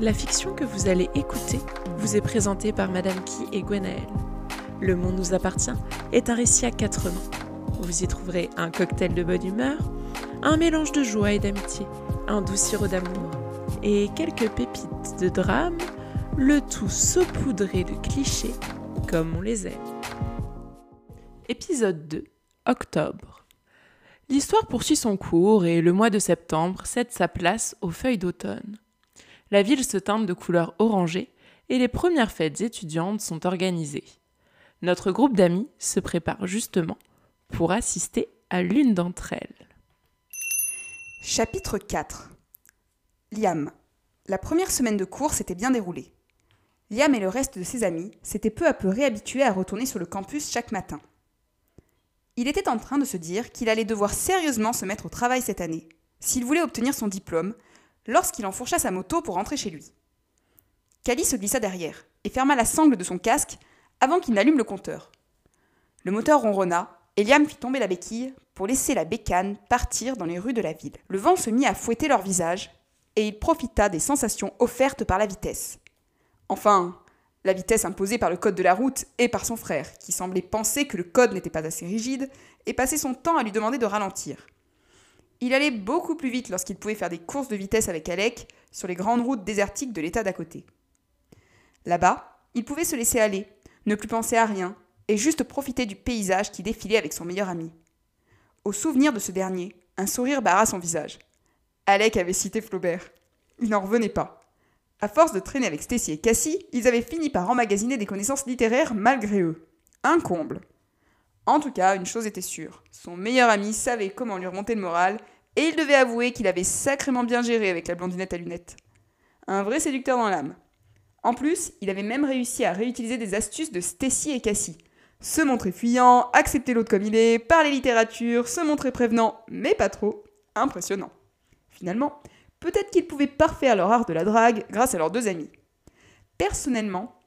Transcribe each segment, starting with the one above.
La fiction que vous allez écouter vous est présentée par Madame Key et Gwenaël. Le Monde nous appartient est un récit à quatre mains. Vous y trouverez un cocktail de bonne humeur, un mélange de joie et d'amitié, un doux sirop d'amour et quelques pépites de drame, le tout saupoudré de clichés comme on les aime. Épisode 2 Octobre L'histoire poursuit son cours et le mois de septembre cède sa place aux feuilles d'automne. La ville se teinte de couleurs orangées et les premières fêtes étudiantes sont organisées. Notre groupe d'amis se prépare justement pour assister à l'une d'entre elles. Chapitre 4 Liam. La première semaine de cours s'était bien déroulée. Liam et le reste de ses amis s'étaient peu à peu réhabitués à retourner sur le campus chaque matin. Il était en train de se dire qu'il allait devoir sérieusement se mettre au travail cette année, s'il voulait obtenir son diplôme, lorsqu'il enfourcha sa moto pour rentrer chez lui. Cali se glissa derrière et ferma la sangle de son casque avant qu'il n'allume le compteur. Le moteur ronronna et Liam fit tomber la béquille pour laisser la bécane partir dans les rues de la ville. Le vent se mit à fouetter leur visage et il profita des sensations offertes par la vitesse. Enfin, la vitesse imposée par le code de la route et par son frère, qui semblait penser que le code n'était pas assez rigide et passait son temps à lui demander de ralentir. Il allait beaucoup plus vite lorsqu'il pouvait faire des courses de vitesse avec Alec sur les grandes routes désertiques de l'état d'à côté. Là-bas, il pouvait se laisser aller, ne plus penser à rien, et juste profiter du paysage qui défilait avec son meilleur ami. Au souvenir de ce dernier, un sourire barra son visage. Alec avait cité Flaubert. Il n'en revenait pas. À force de traîner avec Stacy et Cassie, ils avaient fini par emmagasiner des connaissances littéraires malgré eux. Un comble. En tout cas, une chose était sûre, son meilleur ami savait comment lui remonter le moral, et il devait avouer qu'il avait sacrément bien géré avec la blondinette à lunettes. Un vrai séducteur dans l'âme. En plus, il avait même réussi à réutiliser des astuces de Stacy et Cassie. Se montrer fuyant, accepter l'autre comme il est, parler littérature, se montrer prévenant, mais pas trop. Impressionnant. Finalement, peut-être qu'ils pouvaient parfaire leur art de la drague grâce à leurs deux amis. Personnellement,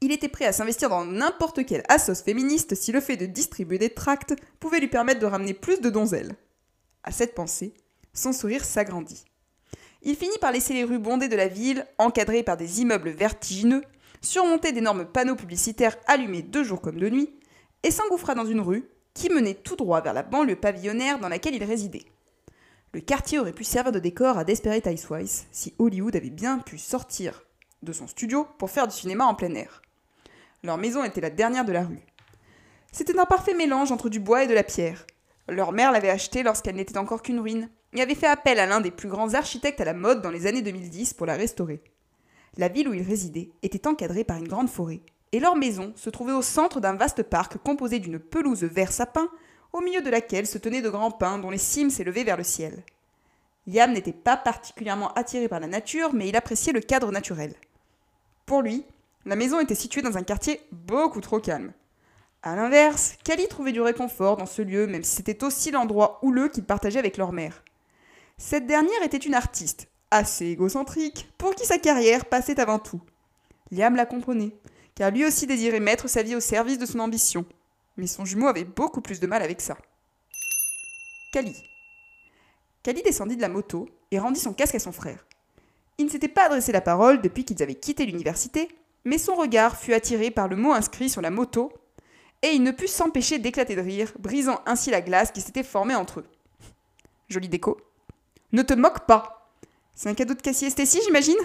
il était prêt à s'investir dans n'importe quelle assos féministe si le fait de distribuer des tracts pouvait lui permettre de ramener plus de donzelles. À cette pensée, son sourire s'agrandit. Il finit par laisser les rues bondées de la ville, encadrées par des immeubles vertigineux, surmonter d'énormes panneaux publicitaires allumés de jour comme de nuit, et s'engouffra dans une rue qui menait tout droit vers la banlieue pavillonnaire dans laquelle il résidait. Le quartier aurait pu servir de décor à Desperate Housewives si Hollywood avait bien pu sortir de son studio pour faire du cinéma en plein air. Leur maison était la dernière de la rue. C'était un parfait mélange entre du bois et de la pierre. Leur mère l'avait achetée lorsqu'elle n'était encore qu'une ruine et avait fait appel à l'un des plus grands architectes à la mode dans les années 2010 pour la restaurer. La ville où ils résidaient était encadrée par une grande forêt, et leur maison se trouvait au centre d'un vaste parc composé d'une pelouse vert sapin au milieu de laquelle se tenaient de grands pins dont les cimes s'élevaient vers le ciel. Liam n'était pas particulièrement attiré par la nature, mais il appréciait le cadre naturel. Pour lui, la maison était située dans un quartier beaucoup trop calme. A l'inverse, Kali trouvait du réconfort dans ce lieu, même si c'était aussi l'endroit houleux qu'il partageait avec leur mère. Cette dernière était une artiste, assez égocentrique, pour qui sa carrière passait avant tout. Liam la comprenait, car lui aussi désirait mettre sa vie au service de son ambition mais son jumeau avait beaucoup plus de mal avec ça. Kali. Kali descendit de la moto et rendit son casque à son frère. Il ne s'était pas adressé la parole depuis qu'ils avaient quitté l'université, mais son regard fut attiré par le mot inscrit sur la moto, et il ne put s'empêcher d'éclater de rire, brisant ainsi la glace qui s'était formée entre eux. Jolie déco. Ne te moque pas C'est un cadeau de Cassie et j'imagine?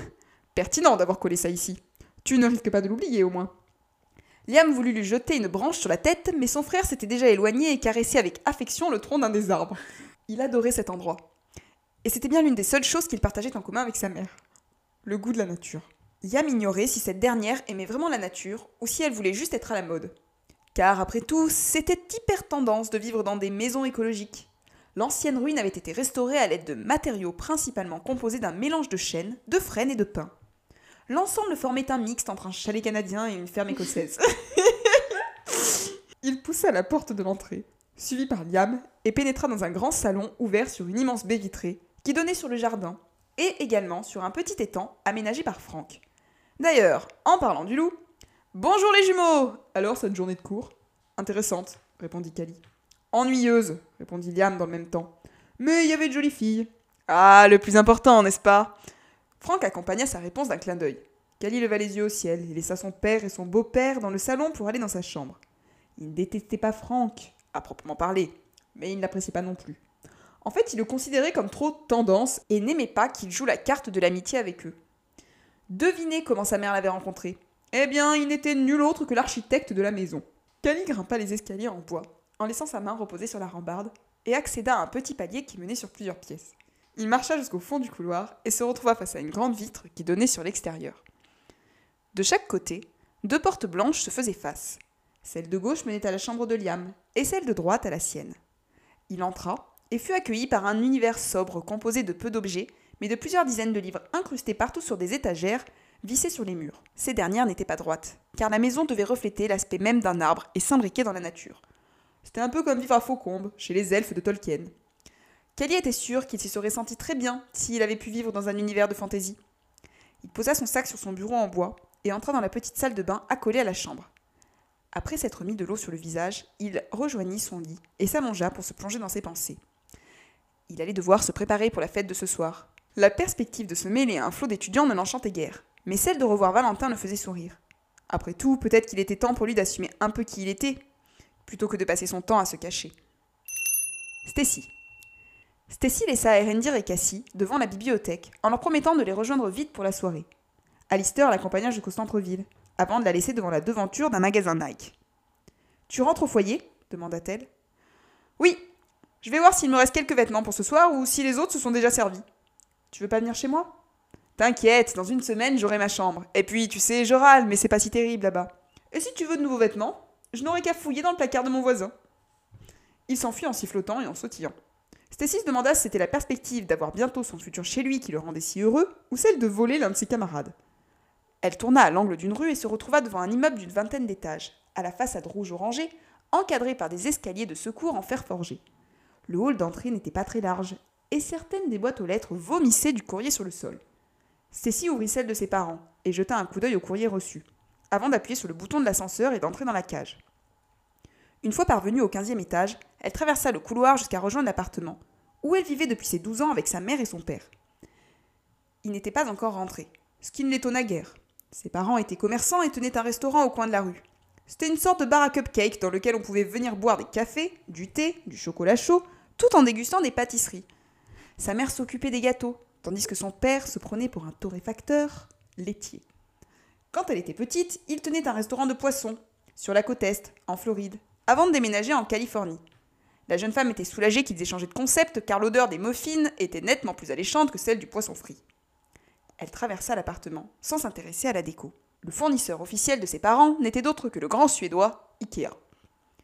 Pertinent d'avoir collé ça ici. Tu ne risques pas de l'oublier au moins. Liam voulut lui jeter une branche sur la tête, mais son frère s'était déjà éloigné et caressé avec affection le tronc d'un des arbres. Il adorait cet endroit. Et c'était bien l'une des seules choses qu'il partageait en commun avec sa mère. Le goût de la nature. Liam ignorait si cette dernière aimait vraiment la nature ou si elle voulait juste être à la mode. Car après tout, c'était hyper tendance de vivre dans des maisons écologiques. L'ancienne ruine avait été restaurée à l'aide de matériaux principalement composés d'un mélange de chêne, de frêne et de pin. L'ensemble formait un mixte entre un chalet canadien et une ferme écossaise. Il poussa la porte de l'entrée, suivi par Liam, et pénétra dans un grand salon ouvert sur une immense baie vitrée qui donnait sur le jardin et également sur un petit étang aménagé par Franck. D'ailleurs, en parlant du loup, Bonjour les jumeaux Alors cette journée de cours Intéressante, répondit Cali. Ennuyeuse, répondit Liam dans le même temps. Mais il y avait de jolies filles. Ah, le plus important, n'est-ce pas? Franck accompagna sa réponse d'un clin d'œil. Cali leva les yeux au ciel et laissa son père et son beau-père dans le salon pour aller dans sa chambre. Il ne détestait pas Franck, à proprement parler, mais il ne l'appréciait pas non plus. En fait, il le considérait comme trop tendance et n'aimait pas qu'il joue la carte de l'amitié avec eux. Devinez comment sa mère l'avait rencontré. Eh bien, il n'était nul autre que l'architecte de la maison. Cali grimpa les escaliers en bois, en laissant sa main reposer sur la rambarde, et accéda à un petit palier qui menait sur plusieurs pièces. Il marcha jusqu'au fond du couloir et se retrouva face à une grande vitre qui donnait sur l'extérieur. De chaque côté, deux portes blanches se faisaient face. Celle de gauche menait à la chambre de Liam, et celle de droite à la sienne. Il entra et fut accueilli par un univers sobre composé de peu d'objets, mais de plusieurs dizaines de livres incrustés partout sur des étagères, vissées sur les murs. Ces dernières n'étaient pas droites, car la maison devait refléter l'aspect même d'un arbre et s'imbriquer dans la nature. C'était un peu comme vivre à Faucombe, chez les elfes de Tolkien. Kelly était sûr qu'il s'y serait senti très bien s'il avait pu vivre dans un univers de fantaisie. Il posa son sac sur son bureau en bois et entra dans la petite salle de bain accolée à la chambre. Après s'être mis de l'eau sur le visage, il rejoignit son lit et s'allongea pour se plonger dans ses pensées. Il allait devoir se préparer pour la fête de ce soir. La perspective de se mêler à un flot d'étudiants ne l'enchantait guère, mais celle de revoir Valentin le faisait sourire. Après tout, peut-être qu'il était temps pour lui d'assumer un peu qui il était, plutôt que de passer son temps à se cacher. Stacy. Stacy laissa Erendir et Cassie devant la bibliothèque en leur promettant de les rejoindre vite pour la soirée. Alistair l'accompagna jusqu'au centre-ville, avant de la laisser devant la devanture d'un magasin Nike. Tu rentres au foyer? demanda-t-elle. Oui, je vais voir s'il me reste quelques vêtements pour ce soir ou si les autres se sont déjà servis. Tu veux pas venir chez moi? T'inquiète, dans une semaine j'aurai ma chambre. Et puis, tu sais, je râle, mais c'est pas si terrible là-bas. Et si tu veux de nouveaux vêtements, je n'aurai qu'à fouiller dans le placard de mon voisin. Il s'enfuit en sifflotant et en sautillant. Stacy demanda si c'était la perspective d'avoir bientôt son futur chez lui qui le rendait si heureux, ou celle de voler l'un de ses camarades. Elle tourna à l'angle d'une rue et se retrouva devant un immeuble d'une vingtaine d'étages, à la façade rouge orangée, encadré par des escaliers de secours en fer forgé. Le hall d'entrée n'était pas très large, et certaines des boîtes aux lettres vomissaient du courrier sur le sol. Stacy ouvrit celle de ses parents et jeta un coup d'œil au courrier reçu, avant d'appuyer sur le bouton de l'ascenseur et d'entrer dans la cage. Une fois parvenue au quinzième étage, elle traversa le couloir jusqu'à rejoindre l'appartement, où elle vivait depuis ses douze ans avec sa mère et son père. Il n'était pas encore rentré, ce qui ne l'étonna guère. Ses parents étaient commerçants et tenaient un restaurant au coin de la rue. C'était une sorte de bar à cupcakes dans lequel on pouvait venir boire des cafés, du thé, du chocolat chaud, tout en dégustant des pâtisseries. Sa mère s'occupait des gâteaux, tandis que son père se prenait pour un torréfacteur laitier. Quand elle était petite, il tenait un restaurant de poissons, sur la côte Est, en Floride, avant de déménager en Californie. La jeune femme était soulagée qu'ils aient changé de concept car l'odeur des muffins était nettement plus alléchante que celle du poisson frit. Elle traversa l'appartement sans s'intéresser à la déco. Le fournisseur officiel de ses parents n'était d'autre que le grand suédois Ikea.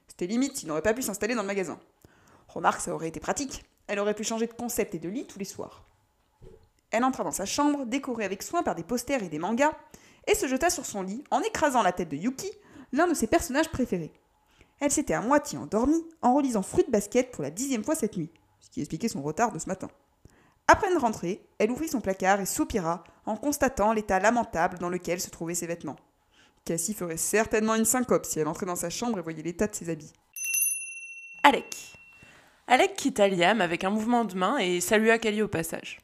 C'était limite s'il n'aurait pas pu s'installer dans le magasin. Remarque, ça aurait été pratique. Elle aurait pu changer de concept et de lit tous les soirs. Elle entra dans sa chambre, décorée avec soin par des posters et des mangas, et se jeta sur son lit en écrasant la tête de Yuki, l'un de ses personnages préférés. Elle s'était à moitié endormie en relisant Fruit Basket pour la dixième fois cette nuit, ce qui expliquait son retard de ce matin. Après une rentrée, elle ouvrit son placard et soupira en constatant l'état lamentable dans lequel se trouvaient ses vêtements. Cassie ferait certainement une syncope si elle entrait dans sa chambre et voyait l'état de ses habits. Alec. Alec quitta Liam avec un mouvement de main et salua Kali au passage.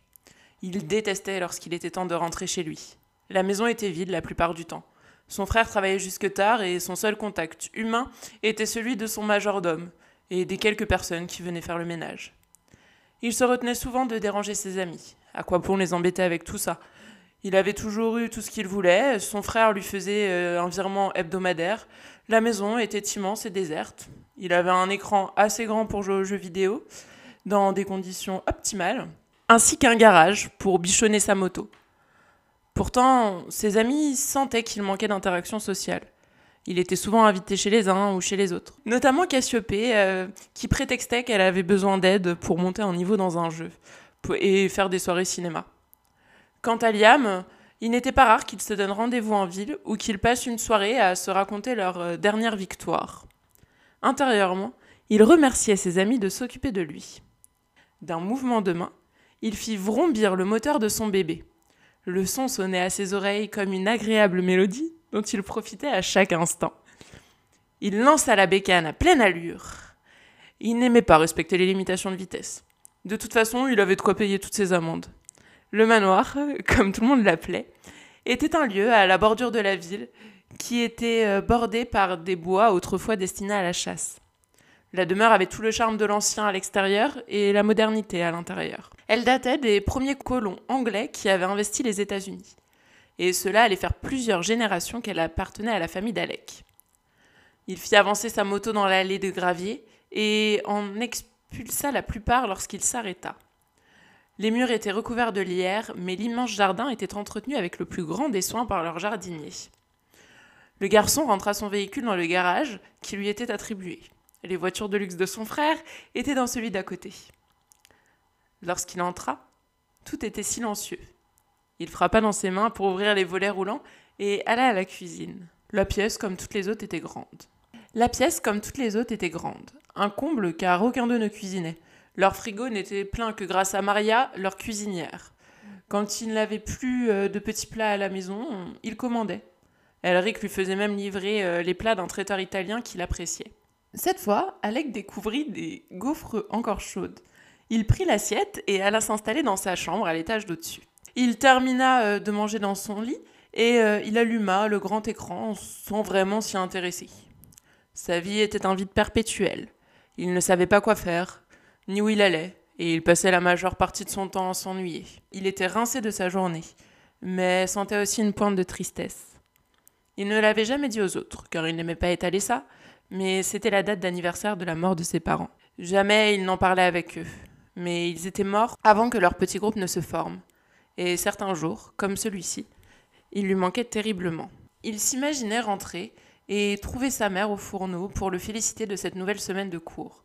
Il détestait lorsqu'il était temps de rentrer chez lui. La maison était vide la plupart du temps. Son frère travaillait jusque tard et son seul contact humain était celui de son majordome et des quelques personnes qui venaient faire le ménage. Il se retenait souvent de déranger ses amis. À quoi bon les embêter avec tout ça? Il avait toujours eu tout ce qu'il voulait, son frère lui faisait euh, un virement hebdomadaire, la maison était immense et déserte. Il avait un écran assez grand pour jouer aux jeux vidéo, dans des conditions optimales, ainsi qu'un garage pour bichonner sa moto. Pourtant, ses amis sentaient qu'il manquait d'interaction sociale. Il était souvent invité chez les uns ou chez les autres. Notamment Cassiopée, euh, qui prétextait qu'elle avait besoin d'aide pour monter un niveau dans un jeu et faire des soirées cinéma. Quant à Liam, il n'était pas rare qu'ils se donnent rendez-vous en ville ou qu'ils passent une soirée à se raconter leur euh, dernière victoire. Intérieurement, il remerciait ses amis de s'occuper de lui. D'un mouvement de main, il fit vrombir le moteur de son bébé. Le son sonnait à ses oreilles comme une agréable mélodie dont il profitait à chaque instant. Il lança la bécane à pleine allure. Il n'aimait pas respecter les limitations de vitesse. De toute façon, il avait de quoi payer toutes ses amendes. Le manoir, comme tout le monde l'appelait, était un lieu à la bordure de la ville qui était euh, bordé par des bois autrefois destinés à la chasse. La demeure avait tout le charme de l'ancien à l'extérieur et la modernité à l'intérieur. Elle datait des premiers colons anglais qui avaient investi les États-Unis. Et cela allait faire plusieurs générations qu'elle appartenait à la famille d'Alec. Il fit avancer sa moto dans l'allée de gravier et en expulsa la plupart lorsqu'il s'arrêta. Les murs étaient recouverts de lierre, mais l'immense jardin était entretenu avec le plus grand des soins par leur jardinier. Le garçon rentra son véhicule dans le garage qui lui était attribué. Les voitures de luxe de son frère étaient dans celui d'à côté. Lorsqu'il entra, tout était silencieux. Il frappa dans ses mains pour ouvrir les volets roulants et alla à la cuisine. La pièce, comme toutes les autres, était grande. La pièce, comme toutes les autres, était grande. Un comble car aucun d'eux ne cuisinait. Leur frigo n'était plein que grâce à Maria, leur cuisinière. Quand ils n'avaient plus euh, de petits plats à la maison, ils commandaient. Elric lui faisait même livrer euh, les plats d'un traiteur italien qu'il appréciait. Cette fois, Alec découvrit des gaufres encore chaudes. Il prit l'assiette et alla s'installer dans sa chambre à l'étage d'au-dessus. Il termina euh, de manger dans son lit et il alluma le grand écran sans vraiment s'y intéresser. Sa vie était un vide perpétuel. Il ne savait pas quoi faire, ni où il allait, et il passait la majeure partie de son temps à s'ennuyer. Il était rincé de sa journée, mais sentait aussi une pointe de tristesse. Il ne l'avait jamais dit aux autres, car il n'aimait pas étaler ça, mais c'était la date d'anniversaire de la mort de ses parents. Jamais il n'en parlait avec eux, mais ils étaient morts avant que leur petit groupe ne se forme. Et certains jours, comme celui-ci, il lui manquait terriblement. Il s'imaginait rentrer et trouver sa mère au fourneau pour le féliciter de cette nouvelle semaine de cours.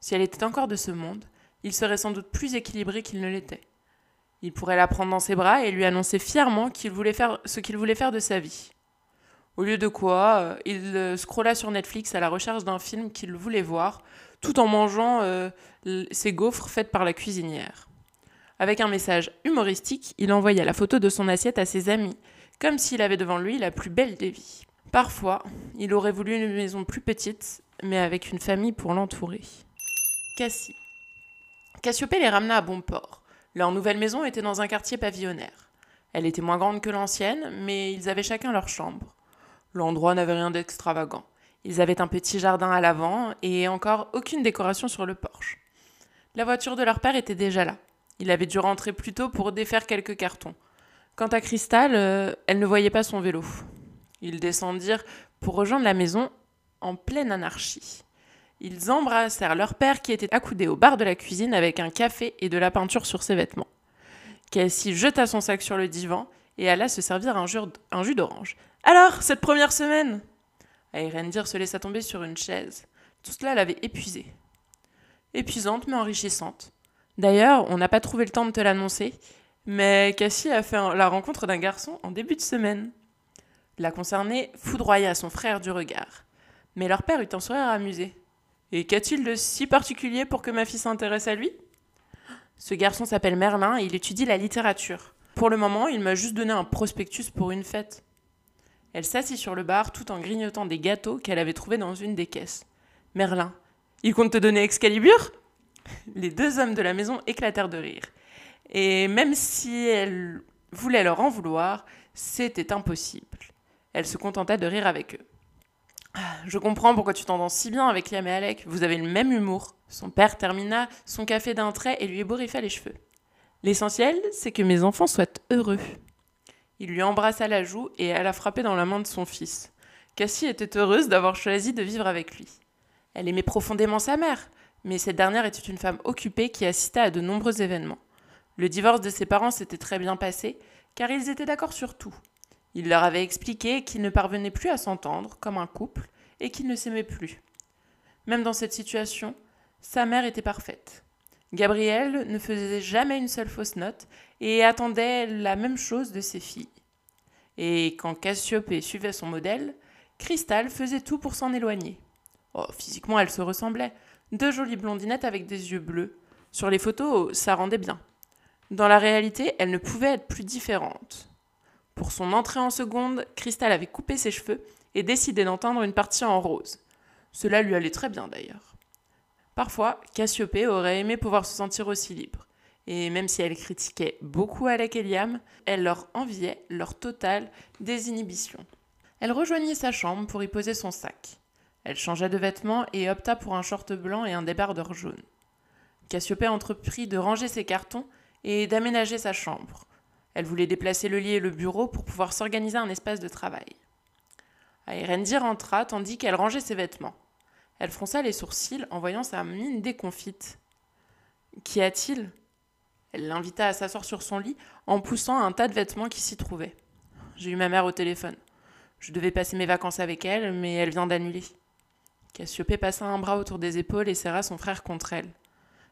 Si elle était encore de ce monde, il serait sans doute plus équilibré qu'il ne l'était. Il pourrait la prendre dans ses bras et lui annoncer fièrement ce qu'il voulait faire de sa vie. Au lieu de quoi, euh, il euh, scrolla sur Netflix à la recherche d'un film qu'il voulait voir, tout en mangeant euh, ses gaufres faites par la cuisinière. Avec un message humoristique, il envoya la photo de son assiette à ses amis, comme s'il avait devant lui la plus belle des vies. Parfois, il aurait voulu une maison plus petite, mais avec une famille pour l'entourer. Cassie. Cassiopée les ramena à bon port. Leur nouvelle maison était dans un quartier pavillonnaire. Elle était moins grande que l'ancienne, mais ils avaient chacun leur chambre. L'endroit n'avait rien d'extravagant. Ils avaient un petit jardin à l'avant et encore aucune décoration sur le porche. La voiture de leur père était déjà là. Il avait dû rentrer plus tôt pour défaire quelques cartons. Quant à Cristal, euh, elle ne voyait pas son vélo. Ils descendirent pour rejoindre la maison en pleine anarchie. Ils embrassèrent leur père qui était accoudé au bar de la cuisine avec un café et de la peinture sur ses vêtements. Cassie jeta son sac sur le divan et alla se servir un jus d'orange. Alors, cette première semaine? Airendir se laissa tomber sur une chaise. Tout cela l'avait épuisée. Épuisante mais enrichissante. D'ailleurs, on n'a pas trouvé le temps de te l'annoncer, mais Cassie a fait la rencontre d'un garçon en début de semaine. La concernée foudroya son frère du regard. Mais leur père eut un sourire amusé. Et qu'a-t-il de si particulier pour que ma fille s'intéresse à lui? Ce garçon s'appelle Merlin et il étudie la littérature. Pour le moment, il m'a juste donné un prospectus pour une fête. Elle s'assit sur le bar tout en grignotant des gâteaux qu'elle avait trouvés dans une des caisses. Merlin, il compte te donner Excalibur? Les deux hommes de la maison éclatèrent de rire. Et même si elle voulait leur en vouloir, c'était impossible. Elle se contenta de rire avec eux. Ah, je comprends pourquoi tu t'entends si bien avec Liam et Alec. Vous avez le même humour. Son père termina son café d'un trait et lui ébouriffa les cheveux. L'essentiel, c'est que mes enfants soient heureux. Il lui embrassa la joue et alla frapper dans la main de son fils. Cassie était heureuse d'avoir choisi de vivre avec lui. Elle aimait profondément sa mère, mais cette dernière était une femme occupée qui assista à de nombreux événements. Le divorce de ses parents s'était très bien passé, car ils étaient d'accord sur tout. Il leur avait expliqué qu'ils ne parvenaient plus à s'entendre comme un couple et qu'ils ne s'aimaient plus. Même dans cette situation, sa mère était parfaite. Gabrielle ne faisait jamais une seule fausse note et attendait la même chose de ses filles. Et quand Cassiopée suivait son modèle, Cristal faisait tout pour s'en éloigner. Oh, physiquement, elles se ressemblaient. Deux jolies blondinettes avec des yeux bleus. Sur les photos, ça rendait bien. Dans la réalité, elles ne pouvaient être plus différentes. Pour son entrée en seconde, Cristal avait coupé ses cheveux et décidé d'entendre une partie en rose. Cela lui allait très bien d'ailleurs. Parfois, Cassiopée aurait aimé pouvoir se sentir aussi libre. Et même si elle critiquait beaucoup Alec et Liam, elle leur enviait leur totale désinhibition. Elle rejoignit sa chambre pour y poser son sac. Elle changea de vêtements et opta pour un short blanc et un débardeur jaune. Cassiopée entreprit de ranger ses cartons et d'aménager sa chambre. Elle voulait déplacer le lit et le bureau pour pouvoir s'organiser un espace de travail. Aerendi rentra tandis qu'elle rangeait ses vêtements. Elle fronça les sourcils en voyant sa mine déconfite. Qu'y a-t-il? Elle l'invita à s'asseoir sur son lit en poussant un tas de vêtements qui s'y trouvaient. J'ai eu ma mère au téléphone. Je devais passer mes vacances avec elle, mais elle vient d'annuler. Cassiopée passa un bras autour des épaules et serra son frère contre elle.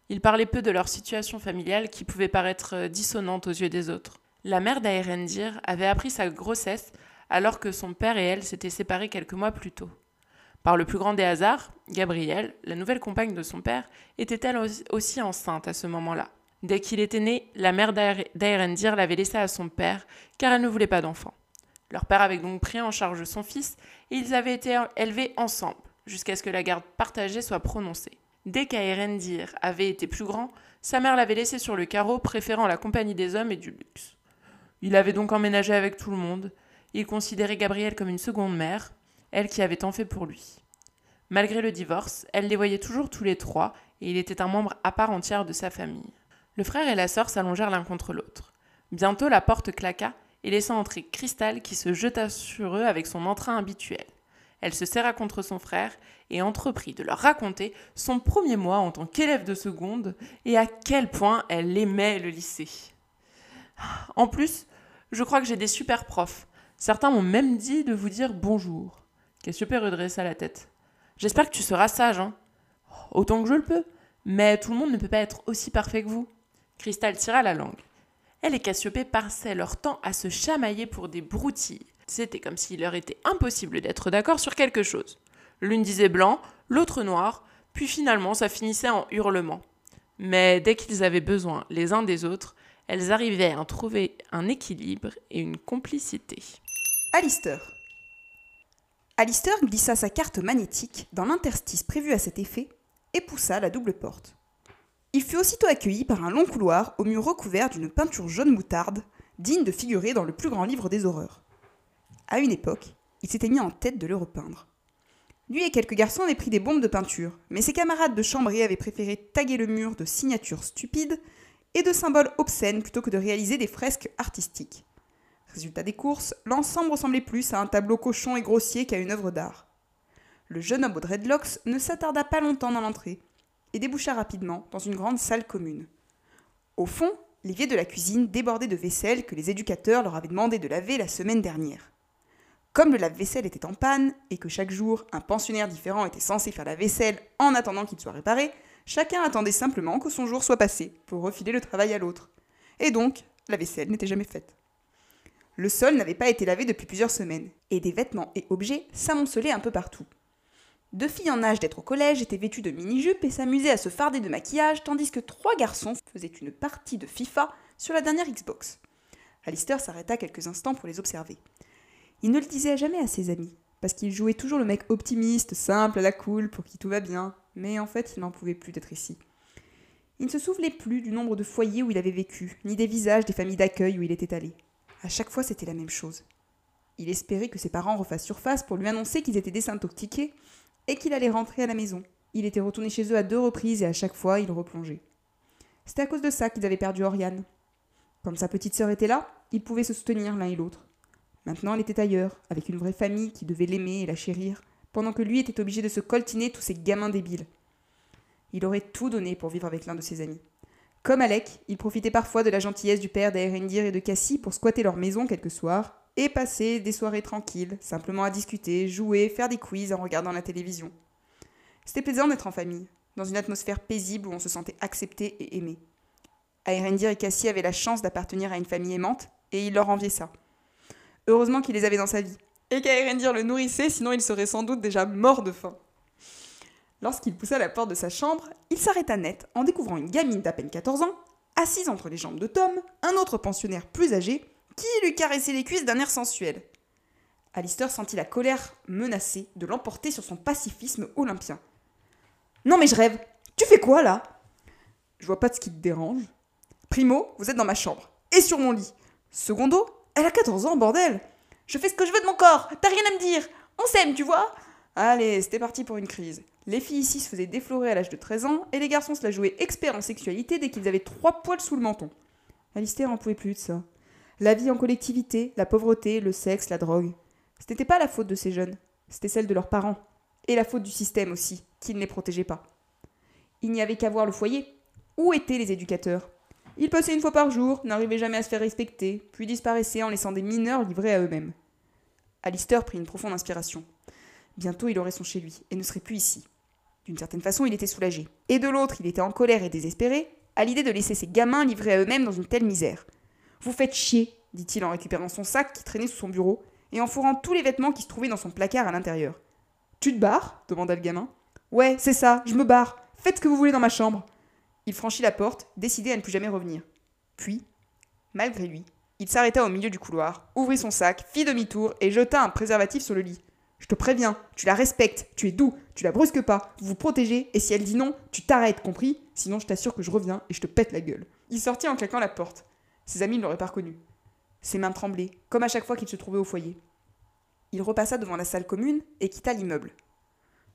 Ils parlaient peu de leur situation familiale qui pouvait paraître dissonante aux yeux des autres. La mère d'Aerendir avait appris sa grossesse alors que son père et elle s'étaient séparés quelques mois plus tôt. Par le plus grand des hasards, Gabrielle, la nouvelle compagne de son père, était elle aussi enceinte à ce moment-là? Dès qu'il était né, la mère d'Aerendir l'avait laissé à son père, car elle ne voulait pas d'enfant. Leur père avait donc pris en charge son fils, et ils avaient été élevés ensemble, jusqu'à ce que la garde partagée soit prononcée. Dès qu'Aerendir avait été plus grand, sa mère l'avait laissé sur le carreau, préférant la compagnie des hommes et du luxe. Il avait donc emménagé avec tout le monde, il considérait Gabrielle comme une seconde mère, elle qui avait tant fait pour lui. Malgré le divorce, elle les voyait toujours tous les trois, et il était un membre à part entière de sa famille. Le frère et la sœur s'allongèrent l'un contre l'autre. Bientôt la porte claqua, et laissant entrer Cristal qui se jeta sur eux avec son entrain habituel. Elle se serra contre son frère et entreprit de leur raconter son premier mois en tant qu'élève de seconde et à quel point elle aimait le lycée. En plus, je crois que j'ai des super profs. Certains m'ont même dit de vous dire bonjour. Cassiopée redressa la tête. J'espère que tu seras sage, hein. Autant que je le peux. Mais tout le monde ne peut pas être aussi parfait que vous. Cristal tira la langue. Elle et Cassiopée passaient leur temps à se chamailler pour des broutilles. C'était comme s'il leur était impossible d'être d'accord sur quelque chose. L'une disait blanc, l'autre noir, puis finalement ça finissait en hurlements. Mais dès qu'ils avaient besoin les uns des autres, elles arrivaient à trouver un équilibre et une complicité. Alistair. Alistair glissa sa carte magnétique dans l'interstice prévu à cet effet et poussa la double porte. Il fut aussitôt accueilli par un long couloir au mur recouvert d'une peinture jaune moutarde, digne de figurer dans le plus grand livre des horreurs. À une époque, il s'était mis en tête de le repeindre. Lui et quelques garçons avaient pris des bombes de peinture, mais ses camarades de chambrée avaient préféré taguer le mur de signatures stupides et de symboles obscènes plutôt que de réaliser des fresques artistiques. Résultat des courses, l'ensemble ressemblait plus à un tableau cochon et grossier qu'à une œuvre d'art. Le jeune homme aux dreadlocks ne s'attarda pas longtemps dans l'entrée et déboucha rapidement dans une grande salle commune. Au fond, l'évier de la cuisine débordait de vaisselle que les éducateurs leur avaient demandé de laver la semaine dernière. Comme le lave-vaisselle était en panne et que chaque jour un pensionnaire différent était censé faire la vaisselle en attendant qu'il soit réparé, Chacun attendait simplement que son jour soit passé pour refiler le travail à l'autre. Et donc, la vaisselle n'était jamais faite. Le sol n'avait pas été lavé depuis plusieurs semaines, et des vêtements et objets s'amoncelaient un peu partout. Deux filles en âge d'être au collège étaient vêtues de mini-jupes et s'amusaient à se farder de maquillage, tandis que trois garçons faisaient une partie de FIFA sur la dernière Xbox. Alistair s'arrêta quelques instants pour les observer. Il ne le disait jamais à ses amis, parce qu'il jouait toujours le mec optimiste, simple, à la cool, pour qui tout va bien, mais en fait il n'en pouvait plus d'être ici. Il ne se souvenait plus du nombre de foyers où il avait vécu, ni des visages des familles d'accueil où il était allé. À chaque fois c'était la même chose. Il espérait que ses parents refassent surface pour lui annoncer qu'ils étaient désintoxiqués et qu'il allait rentrer à la maison. Il était retourné chez eux à deux reprises et à chaque fois il replongeait. C'était à cause de ça qu'ils avaient perdu Oriane. Comme sa petite sœur était là, ils pouvaient se soutenir l'un et l'autre. Maintenant elle était ailleurs, avec une vraie famille qui devait l'aimer et la chérir, pendant que lui était obligé de se coltiner tous ces gamins débiles. Il aurait tout donné pour vivre avec l'un de ses amis. Comme Alec, il profitait parfois de la gentillesse du père d'Aerendir et de Cassie pour squatter leur maison quelques soirs et passer des soirées tranquilles, simplement à discuter, jouer, faire des quiz en regardant la télévision. C'était plaisant d'être en famille, dans une atmosphère paisible où on se sentait accepté et aimé. Aerendir et Cassie avaient la chance d'appartenir à une famille aimante et il leur enviait ça. Heureusement qu'il les avait dans sa vie, et qu'Aerendir le nourrissait, sinon il serait sans doute déjà mort de faim. Lorsqu'il poussa la porte de sa chambre, il s'arrêta net en découvrant une gamine d'à peine 14 ans, assise entre les jambes de Tom, un autre pensionnaire plus âgé, qui lui caressait les cuisses d'un air sensuel. Alistair sentit la colère menacée de l'emporter sur son pacifisme olympien. Non mais je rêve Tu fais quoi là Je vois pas de ce qui te dérange. Primo, vous êtes dans ma chambre. Et sur mon lit. Secondo, elle a 14 ans, bordel. Je fais ce que je veux de mon corps. T'as rien à me dire. On s'aime, tu vois Allez, c'était parti pour une crise. Les filles ici se faisaient déflorer à l'âge de 13 ans et les garçons se la jouaient experts en sexualité dès qu'ils avaient trois poils sous le menton. Alistair en pouvait plus de ça. La vie en collectivité, la pauvreté, le sexe, la drogue. Ce n'était pas la faute de ces jeunes, c'était celle de leurs parents. Et la faute du système aussi, qui ne les protégeait pas. Il n'y avait qu'à voir le foyer. Où étaient les éducateurs? Ils passaient une fois par jour, n'arrivaient jamais à se faire respecter, puis disparaissaient en laissant des mineurs livrés à eux-mêmes. Alistair prit une profonde inspiration. Bientôt il aurait son chez lui, et ne serait plus ici. D'une certaine façon, il était soulagé. Et de l'autre, il était en colère et désespéré, à l'idée de laisser ses gamins livrés à eux-mêmes dans une telle misère. Vous faites chier, dit-il en récupérant son sac qui traînait sous son bureau, et en fourrant tous les vêtements qui se trouvaient dans son placard à l'intérieur. Tu te barres? demanda le gamin. Ouais, c'est ça, je me barre. Faites ce que vous voulez dans ma chambre. Il franchit la porte, décidé à ne plus jamais revenir. Puis, malgré lui, il s'arrêta au milieu du couloir, ouvrit son sac, fit demi-tour et jeta un préservatif sur le lit. Je te préviens, tu la respectes, tu es doux, tu la brusques pas, vous vous protégez, et si elle dit non, tu t'arrêtes, compris? Sinon, je t'assure que je reviens et je te pète la gueule. Il sortit en claquant la porte. Ses amis ne l'auraient pas reconnu. Ses mains tremblaient, comme à chaque fois qu'il se trouvait au foyer. Il repassa devant la salle commune et quitta l'immeuble.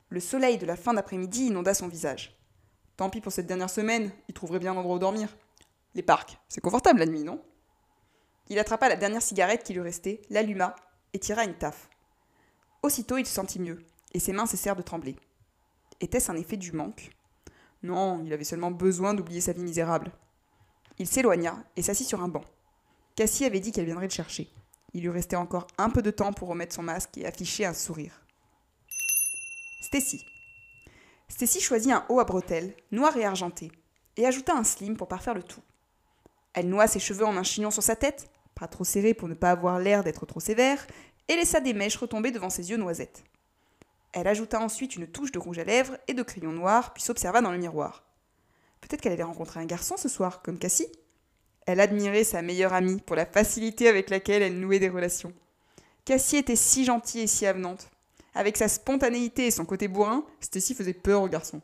Le soleil de la fin d'après-midi inonda son visage. Tant pis pour cette dernière semaine, il trouverait bien un endroit où dormir. Les parcs, c'est confortable la nuit, non? Il attrapa la dernière cigarette qui lui restait, l'alluma et tira une taffe. Aussitôt, il se sentit mieux, et ses mains cessèrent de trembler. Était-ce un effet du manque? Non, il avait seulement besoin d'oublier sa vie misérable. Il s'éloigna et s'assit sur un banc. Cassie avait dit qu'elle viendrait le chercher. Il lui restait encore un peu de temps pour remettre son masque et afficher un sourire. Stacy. Stacy choisit un haut à bretelles, noir et argenté, et ajouta un slim pour parfaire le tout. Elle noua ses cheveux en un chignon sur sa tête, pas trop serré pour ne pas avoir l'air d'être trop sévère, et laissa des mèches retomber devant ses yeux noisettes. Elle ajouta ensuite une touche de rouge à lèvres et de crayon noir, puis s'observa dans le miroir. Peut-être qu'elle allait rencontrer un garçon ce soir, comme Cassie. Elle admirait sa meilleure amie pour la facilité avec laquelle elle nouait des relations. Cassie était si gentille et si avenante. Avec sa spontanéité et son côté bourrin, Stacy faisait peur aux garçons.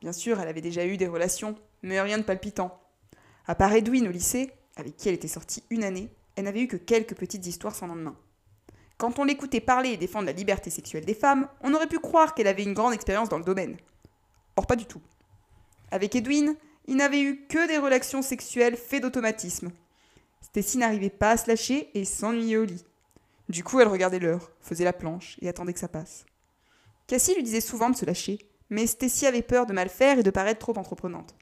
Bien sûr, elle avait déjà eu des relations, mais rien de palpitant. À part Edwin au lycée, avec qui elle était sortie une année, elle n'avait eu que quelques petites histoires sans lendemain. Quand on l'écoutait parler et défendre la liberté sexuelle des femmes, on aurait pu croire qu'elle avait une grande expérience dans le domaine. Or, pas du tout. Avec Edwin, il n'avait eu que des relations sexuelles faites d'automatisme. Stacy n'arrivait pas à se lâcher et s'ennuyait au lit. Du coup, elle regardait l'heure, faisait la planche et attendait que ça passe. Cassie lui disait souvent de se lâcher, mais Stacy avait peur de mal faire et de paraître trop entreprenante.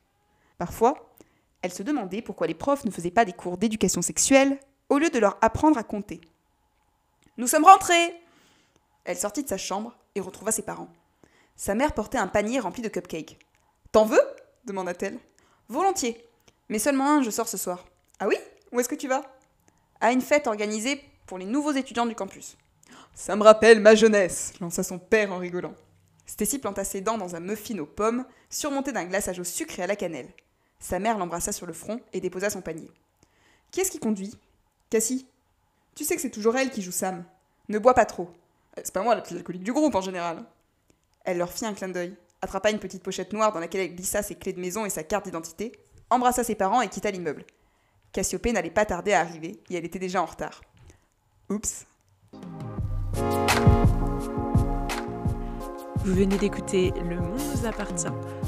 Parfois, elle se demandait pourquoi les profs ne faisaient pas des cours d'éducation sexuelle au lieu de leur apprendre à compter. Nous sommes rentrés Elle sortit de sa chambre et retrouva ses parents. Sa mère portait un panier rempli de cupcakes. T'en veux? demanda-t-elle. Volontiers. Mais seulement un, je sors ce soir. Ah oui? Où est-ce que tu vas? À une fête organisée pour les nouveaux étudiants du campus. Ça me rappelle ma jeunesse, lança son père en rigolant. Stacy planta ses dents dans un muffin aux pommes, surmonté d'un glaçage au sucre et à la cannelle. Sa mère l'embrassa sur le front et déposa son panier. Qui est-ce qui conduit? Cassie? Tu sais que c'est toujours elle qui joue Sam. Ne bois pas trop. Euh, c'est pas moi la petite alcoolique du groupe en général. Elle leur fit un clin d'œil, attrapa une petite pochette noire dans laquelle elle glissa ses clés de maison et sa carte d'identité, embrassa ses parents et quitta l'immeuble. Cassiopée n'allait pas tarder à arriver et elle était déjà en retard. Oups. Vous venez d'écouter Le Monde nous appartient,